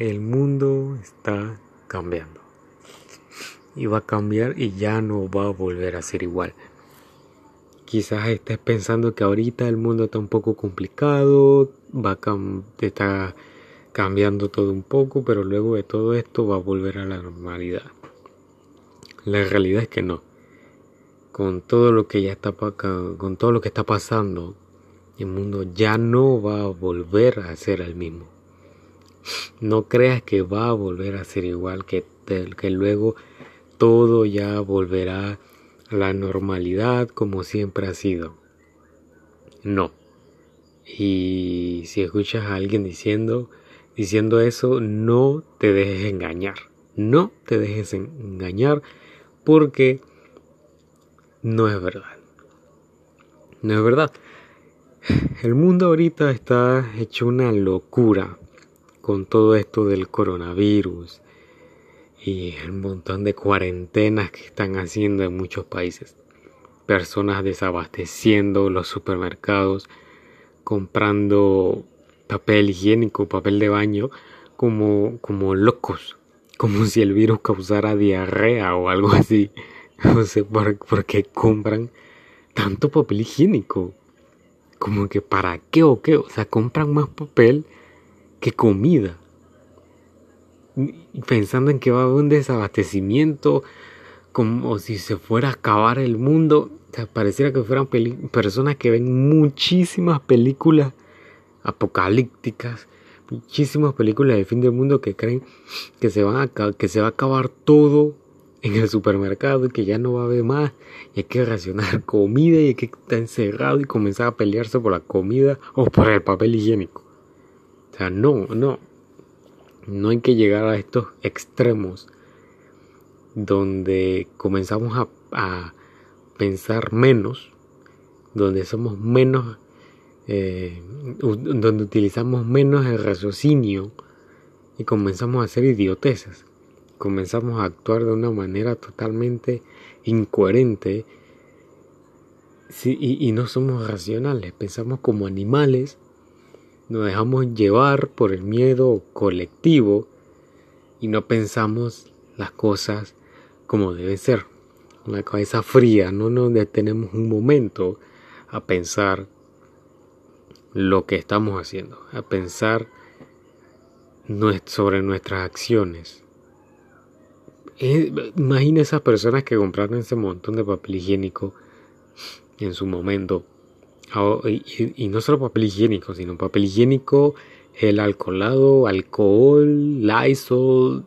el mundo está cambiando. Y va a cambiar y ya no va a volver a ser igual. Quizás estés pensando que ahorita el mundo está un poco complicado, va a está cambiando todo un poco, pero luego de todo esto va a volver a la normalidad. La realidad es que no. Con todo lo que ya está con todo lo que está pasando, el mundo ya no va a volver a ser el mismo. No creas que va a volver a ser igual, que, que luego todo ya volverá a la normalidad como siempre ha sido. No. Y si escuchas a alguien diciendo, diciendo eso, no te dejes engañar. No te dejes engañar porque no es verdad. No es verdad. El mundo ahorita está hecho una locura con todo esto del coronavirus y el montón de cuarentenas que están haciendo en muchos países. Personas desabasteciendo los supermercados, comprando papel higiénico, papel de baño, como, como locos, como si el virus causara diarrea o algo así. No sé por, por qué compran tanto papel higiénico como que para qué o qué, o sea, compran más papel que comida. Pensando en que va a haber un desabastecimiento, como si se fuera a acabar el mundo. Pareciera que fueran personas que ven muchísimas películas apocalípticas, muchísimas películas de fin del mundo que creen que se, van a, que se va a acabar todo en el supermercado y que ya no va a haber más y hay que racionar comida y hay que estar encerrado y comenzar a pelearse por la comida o por el papel higiénico. No, no. No hay que llegar a estos extremos donde comenzamos a, a pensar menos, donde somos menos, eh, donde utilizamos menos el raciocinio y comenzamos a hacer idioteces comenzamos a actuar de una manera totalmente incoherente y, no somos racionales, pensamos como animales, nos dejamos llevar por el miedo colectivo y no pensamos las cosas como deben ser. Con la cabeza fría, no nos detenemos un momento a pensar lo que estamos haciendo, a pensar sobre nuestras acciones, imagina esas personas que compraron ese montón de papel higiénico en su momento. Ah, y, no solo papel higiénico, sino papel higiénico, el alcoholado, alcohol, Lysol,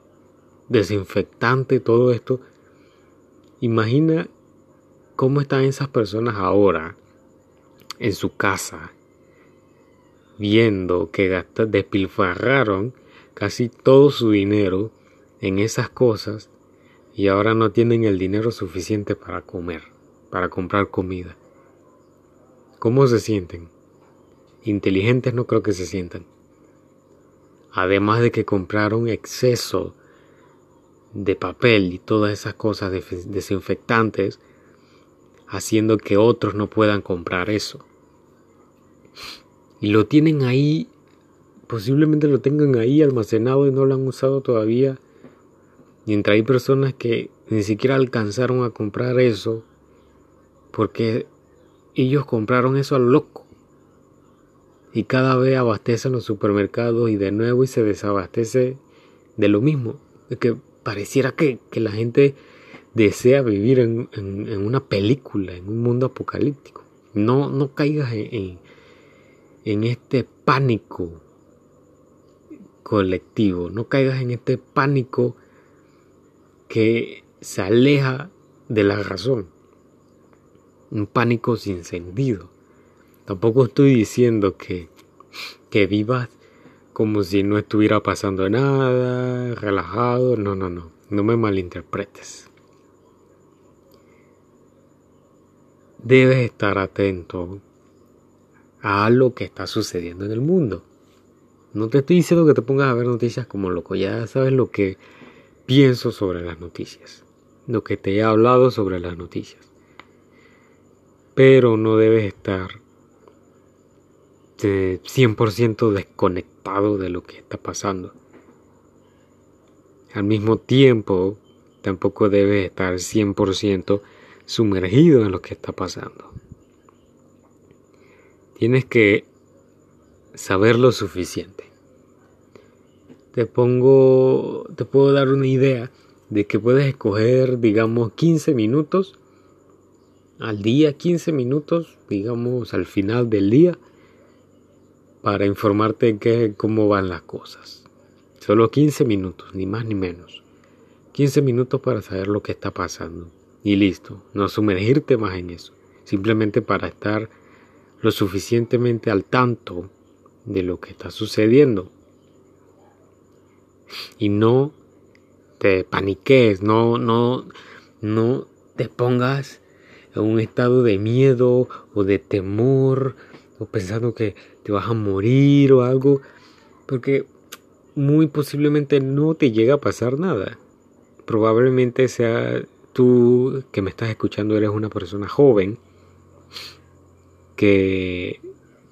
desinfectante, todo esto. Imagina cómo están esas personas ahora en su casa, viendo que gastan, despilfarraron casi todo su dinero en esas cosas y ahora no tienen el dinero suficiente para comer, para comprar comida. ¿Cómo se sienten? Inteligentes no creo que se sientan. Además de que compraron exceso de papel y todas esas cosas desinfectantes, haciendo que otros no puedan comprar eso. Y lo tienen ahí, posiblemente lo tengan ahí almacenado y no lo han usado todavía Mientras hay personas que ni siquiera alcanzaron a comprar eso porque ellos compraron eso al loco. Y cada vez abastecen los supermercados y de nuevo y se desabastece de lo mismo. Es que pareciera que, la gente desea vivir en, una película, en un mundo apocalíptico. No, no caigas en, en este pánico colectivo, no caigas en este pánico que se aleja de la razón. Un pánico sin sentido. Tampoco estoy diciendo que, que vivas como si no estuviera pasando nada, relajado. No, no, no. No me malinterpretes. Debes estar atento a lo que está sucediendo en el mundo. No te estoy diciendo que te pongas a ver noticias como loco, ya sabes lo que pienso sobre las noticias, lo que te he hablado sobre las noticias. Pero no debes estar 100% desconectado de lo que está pasando. Al mismo tiempo, tampoco debes estar 100% sumergido en lo que está pasando. Tienes que saber lo suficiente. Te pongo, te puedo dar una idea de que puedes escoger, digamos, 15 minutos al día, 15 minutos, digamos, al final del día, para informarte de cómo van las cosas. Solo 15 minutos, ni más ni menos. 15 minutos para saber lo que está pasando. Y listo, no sumergirte más en eso. Simplemente para estar lo suficientemente al tanto de lo que está sucediendo. Y no te paniques, no, no, no te pongas un estado de miedo o de temor o pensando que te vas a morir o algo, porque muy posiblemente no te llega a pasar nada. Probablemente sea tú que me estás escuchando eres una persona joven que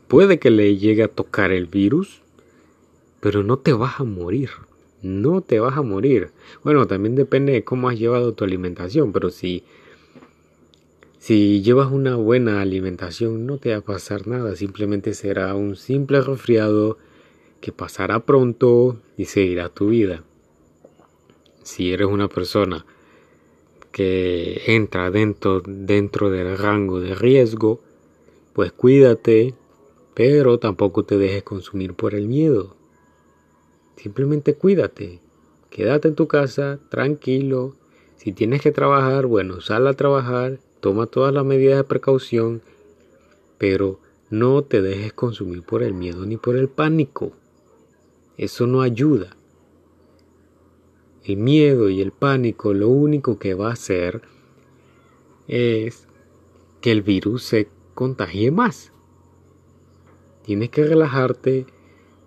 puede que le llegue a tocar el virus, pero no te vas a morir. No te vas a morir. Bueno, también depende de cómo has llevado tu alimentación, pero si si llevas una buena alimentación no te va a pasar nada, simplemente será un simple resfriado que pasará pronto y seguirá tu vida. Si eres una persona que entra dentro, dentro del rango de riesgo, pues cuídate, pero tampoco te dejes consumir por el miedo. Simplemente cuídate, quédate en tu casa tranquilo. Si tienes que trabajar, bueno, sal a trabajar toma todas las medidas de precaución, pero no te dejes consumir por el miedo ni por el pánico. Eso no ayuda. El miedo y el pánico lo único que va a hacer es que el virus se contagie más. Tienes que relajarte,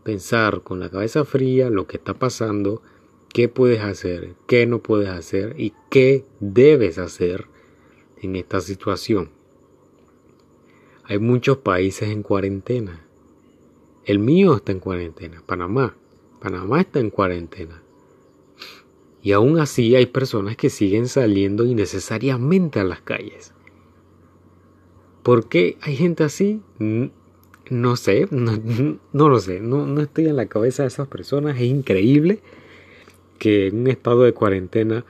pensar con la cabeza fría lo que está pasando, qué puedes hacer, qué no puedes hacer y qué debes hacer en esta situación. Hay muchos países en cuarentena. El mío está en cuarentena, Panamá. Panamá está en cuarentena. Y aún así hay personas que siguen saliendo innecesariamente a las calles. ¿Por qué hay gente así? No sé, no, lo sé, no, no estoy en la cabeza de esas personas. Es increíble que en un estado de cuarentena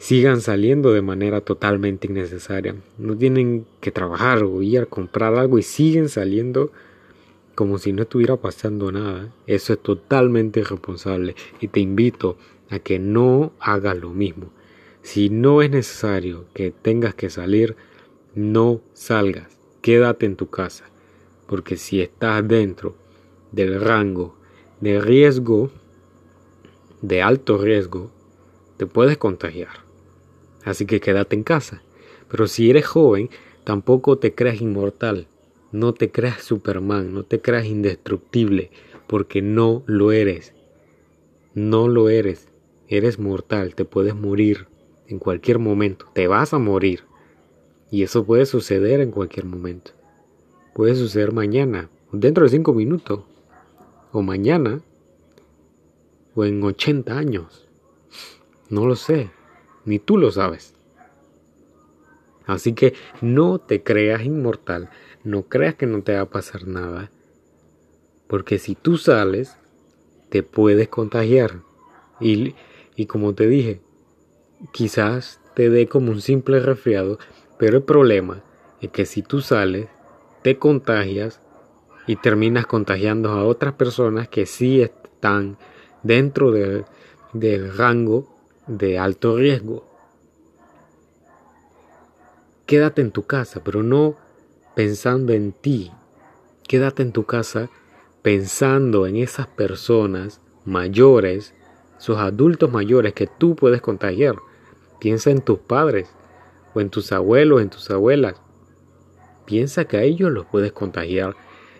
sigan saliendo de manera totalmente innecesaria. No tienen que trabajar o ir a comprar algo y siguen saliendo como si no estuviera pasando nada. Eso es totalmente irresponsable y te invito a que no hagas lo mismo. Si no es necesario que tengas que salir, no salgas. Quédate en tu casa. Porque si estás dentro del rango de riesgo, de alto riesgo, te puedes contagiar. Así que quédate en casa. Pero si eres joven, tampoco te creas inmortal. No te creas Superman, no te creas indestructible, porque no lo eres. No lo eres. Eres mortal, te puedes morir en cualquier momento. Te vas a morir. Y eso puede suceder en cualquier momento. Puede suceder mañana, dentro de cinco minutos, o mañana, o en 80 años. No lo sé ni tú lo sabes. Así que no te creas inmortal, no creas que no te va a pasar nada, porque si tú sales, te puedes contagiar. Y, y como te dije, quizás te dé como un simple resfriado, pero el problema es que si tú sales, te contagias y terminas contagiando a otras personas que sí están dentro del rango de alto riesgo. Quédate en tu casa, pero no pensando en ti. Quédate en tu casa pensando en esas personas mayores, esos adultos mayores que tú puedes contagiar. Piensa en tus padres o en tus abuelos, en tus abuelas. Piensa que a ellos los puedes contagiar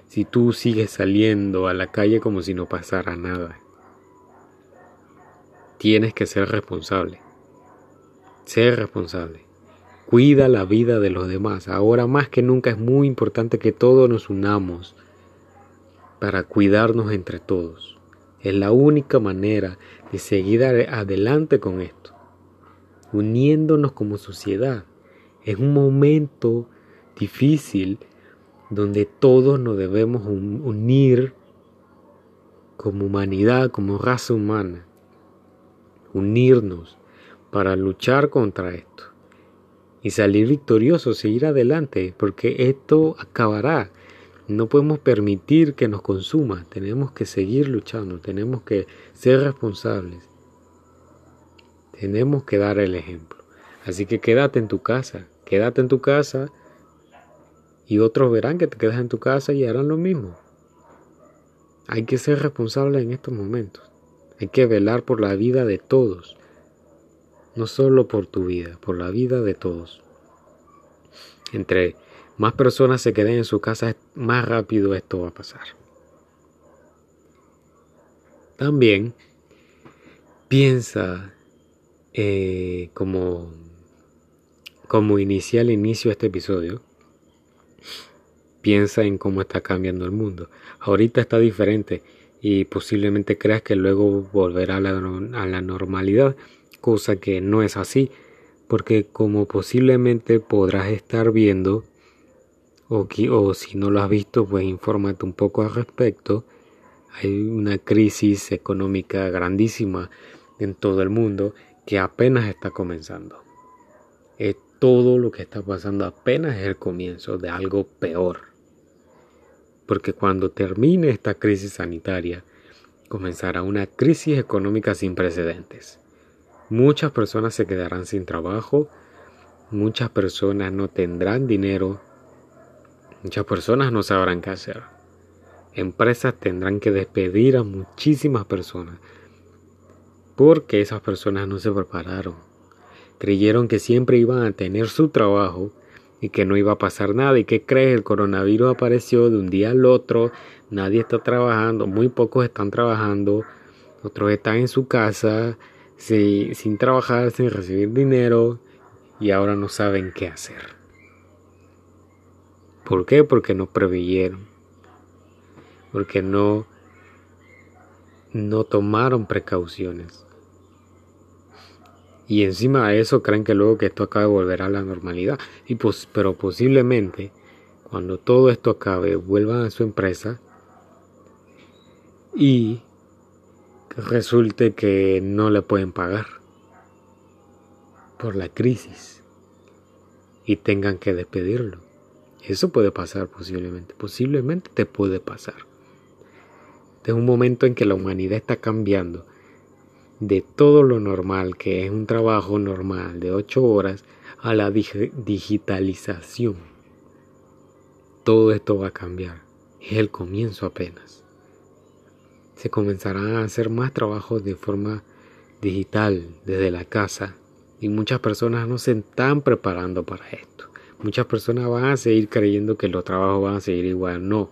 si tú sigues saliendo a la calle como si no pasara nada. Tienes que ser responsable. Ser responsable. Cuida la vida de los demás. Ahora más que nunca es muy importante que todos nos unamos para cuidarnos entre todos. Es la única manera de seguir adelante con esto, uniéndonos como sociedad. Es un momento difícil donde todos nos debemos unir como humanidad, como raza humana, unirnos para luchar contra esto y salir victoriosos, seguir adelante, porque esto acabará. No podemos permitir que nos consuma, tenemos que seguir luchando, tenemos que ser responsables, tenemos que dar el ejemplo. Así que quédate en tu casa, quédate en tu casa y otros verán que te quedas en tu casa y harán lo mismo. Hay que ser responsable en estos momentos. Hay que velar por la vida de todos. No solo por tu vida, por la vida de todos. Entre más personas se queden en su casa, más rápido esto va a pasar. También piensa eh, como, como inicia el inicio de este episodio, piensa en cómo está cambiando el mundo. Ahorita está diferente y posiblemente creas que luego volverá a la, normalidad, cosa que no es así, porque como posiblemente podrás estar viendo, o, o si no lo has visto, pues infórmate un poco al respecto. Hay una crisis económica grandísima en todo el mundo que apenas está comenzando. Es todo lo que está pasando apenas es el comienzo de algo peor porque cuando termine esta crisis sanitaria, comenzará una crisis económica sin precedentes. Muchas personas se quedarán sin trabajo, muchas personas no tendrán dinero, muchas personas no sabrán qué hacer. Empresas tendrán que despedir a muchísimas personas porque esas personas no se prepararon. Creyeron que siempre iban a tener su trabajo y que no iba a pasar nada. ¿Y qué crees? El coronavirus apareció de un día al otro, nadie está trabajando, muy pocos están trabajando, otros están en su casa sin trabajar, sin recibir dinero y ahora no saben qué hacer. ¿Por qué? Porque no preveyeron, porque no, no tomaron precauciones. Y encima de eso creen que luego que esto acabe volverá a la normalidad. Y pues, pero posiblemente cuando todo esto acabe vuelvan a su empresa y resulte que no le pueden pagar por la crisis y tengan que despedirlo. Eso puede pasar posiblemente, posiblemente te puede pasar. Es un momento en que la humanidad está cambiando de todo lo normal, que es un trabajo normal de 8 horas, a la digitalización. Todo esto va a cambiar. Es el comienzo apenas. Se comenzarán a hacer más trabajos de forma digital desde la casa y muchas personas no se están preparando para esto. Muchas personas van a seguir creyendo que los trabajos van a seguir igual. No.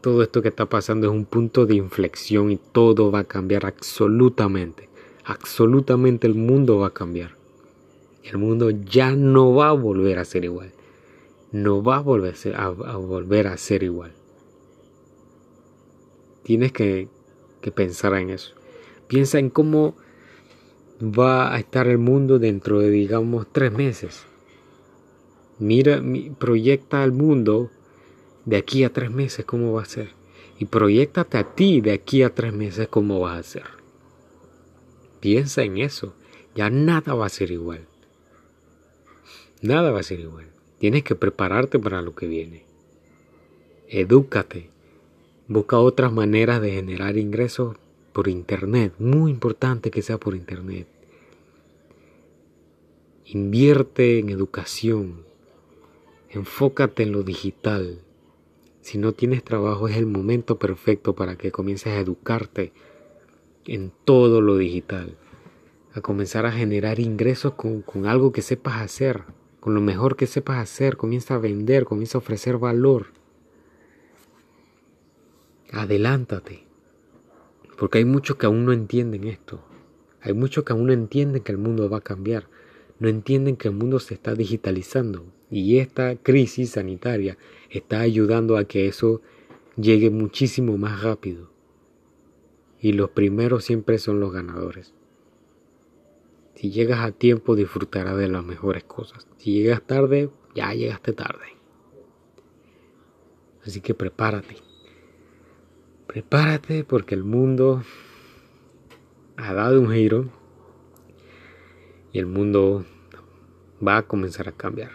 Todo esto que está pasando es un punto de inflexión y todo va a cambiar absolutamente absolutamente el mundo va a cambiar. El mundo ya no va a volver a ser igual. No va a volver a, volver a ser igual. Tienes que, que pensar en eso. Piensa en cómo va a estar el mundo dentro de, digamos, tres meses. Mira, proyecta al mundo de aquí a tres meses cómo va a ser. Y proyectate a ti de aquí a tres meses cómo vas a ser. Piensa en eso. Ya nada va a ser igual. Nada va a ser igual. Tienes que prepararte para lo que viene. Edúcate. Busca otras maneras de generar ingresos por internet. Muy importante que sea por internet. Invierte en educación. Enfócate en lo digital. Si no tienes trabajo es el momento perfecto para que comiences a educarte en todo lo digital, a comenzar a generar ingresos con, algo que sepas hacer, con lo mejor que sepas hacer, comienza a vender, comienza a ofrecer valor. Adelántate, porque hay muchos que aún no entienden esto, hay muchos que aún no entienden que el mundo va a cambiar, no entienden que el mundo se está digitalizando y esta crisis sanitaria está ayudando a que eso llegue muchísimo más rápido. y los primeros siempre son los ganadores. Si llegas a tiempo disfrutarás de las mejores cosas. Si llegas tarde, ya llegaste tarde. Así que prepárate. Prepárate porque el mundo ha dado un giro y el mundo va a comenzar a cambiar.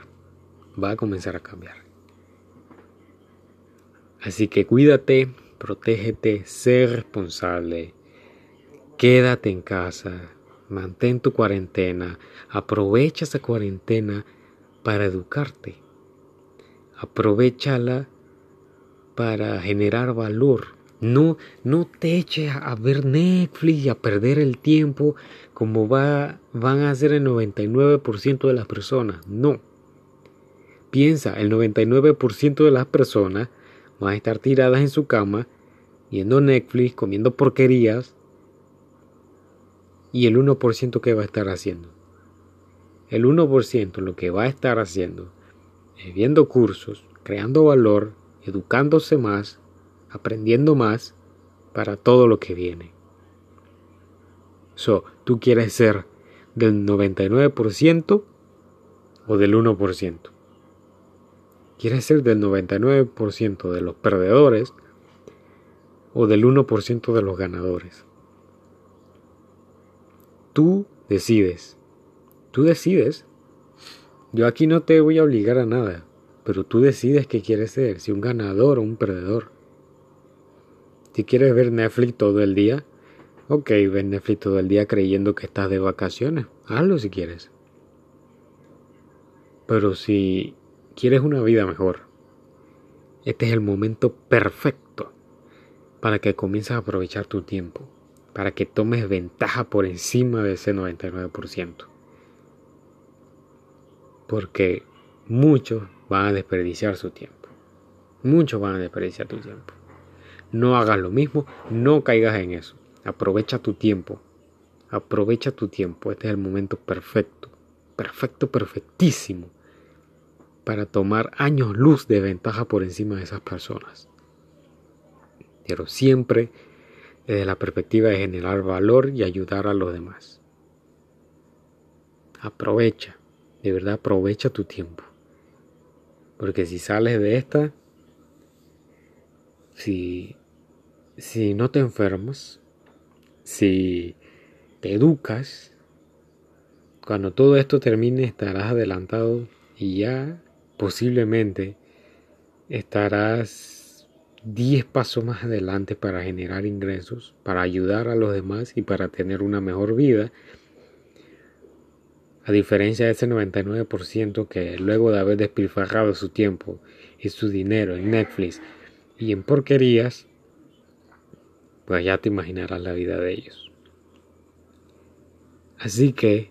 Va a comenzar a cambiar. Así que cuídate, protégete, sé responsable, quédate en casa, mantén tu cuarentena, aprovecha esa cuarentena para educarte, aprovechala para generar valor. No, no te eches a ver Netflix y a perder el tiempo como va, van a hacer el 99% de las personas. No. Piensa, el 99% de las personas van a estar tiradas en su cama, viendo Netflix, comiendo porquerías, y el 1% que va a estar haciendo. El 1% lo que va a estar haciendo es viendo cursos, creando valor, educándose más, aprendiendo más para todo lo que viene. So, ¿tú quieres ser del 99% o del 1%? ¿Quieres ser del 99% de los perdedores o del 1% de los ganadores? Tú decides. Tú decides. Yo aquí no te voy a obligar a nada, pero tú decides qué quieres ser, si un ganador o un perdedor. Si quieres ver Netflix todo el día, ok, ver Netflix todo el día creyendo que estás de vacaciones. Hazlo si quieres. Pero si quieres una vida mejor, este es el momento perfecto para que comiences a aprovechar tu tiempo, para que tomes ventaja por encima de ese 99%. Porque muchos van a desperdiciar su tiempo. Muchos van a desperdiciar tu tiempo. No hagas lo mismo, no caigas en eso. Aprovecha tu tiempo. Aprovecha tu tiempo. Este es el momento perfecto. Perfecto, perfectísimo para tomar años luz de ventaja por encima de esas personas. Pero siempre desde la perspectiva de generar valor y ayudar a los demás. Aprovecha, de verdad aprovecha tu tiempo. Porque si sales de esta, si, si no te enfermas, si te educas, cuando todo esto termine estarás adelantado y ya posiblemente estarás 10 pasos más adelante para generar ingresos, para ayudar a los demás y para tener una mejor vida. A diferencia de ese 99% que luego de haber despilfarrado su tiempo y su dinero en Netflix y en porquerías, pues ya te imaginarás la vida de ellos. Así que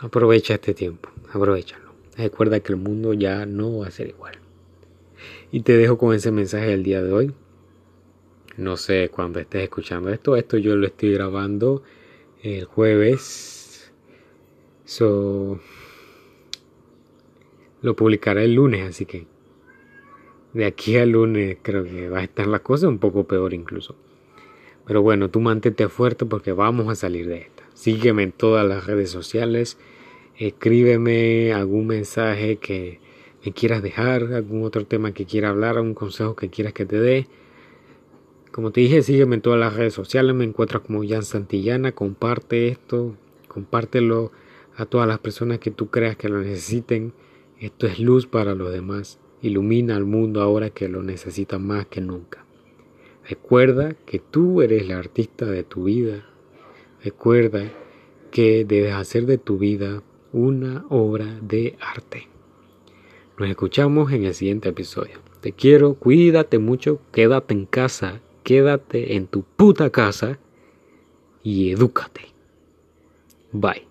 aprovecha este tiempo, aprovechalo. Recuerda que el mundo ya no va a ser igual. Y te dejo con ese mensaje del día de hoy. No sé cuándo estés escuchando esto. Esto yo lo estoy grabando el jueves. So, lo publicaré el lunes, así que de aquí al lunes creo que va a estar la cosa un poco peor incluso. Pero bueno, tú mantente fuerte porque vamos a salir de esta. Sígueme en todas las redes sociales escríbeme algún mensaje que me quieras dejar, algún otro tema que quiera hablar, algún consejo que quieras que te dé. Como te dije, sígueme en todas las redes sociales, me encuentras como Jan Santillana, comparte esto, compártelo a todas las personas que tú creas que lo necesiten. Esto es luz para los demás, ilumina al mundo ahora que lo necesita más que nunca. Recuerda que tú eres la artista de tu vida. Recuerda que debes hacer de tu vida una obra de arte. Nos escuchamos en el siguiente episodio. Te quiero, cuídate mucho, quédate en casa, quédate en tu puta casa y edúcate. Bye.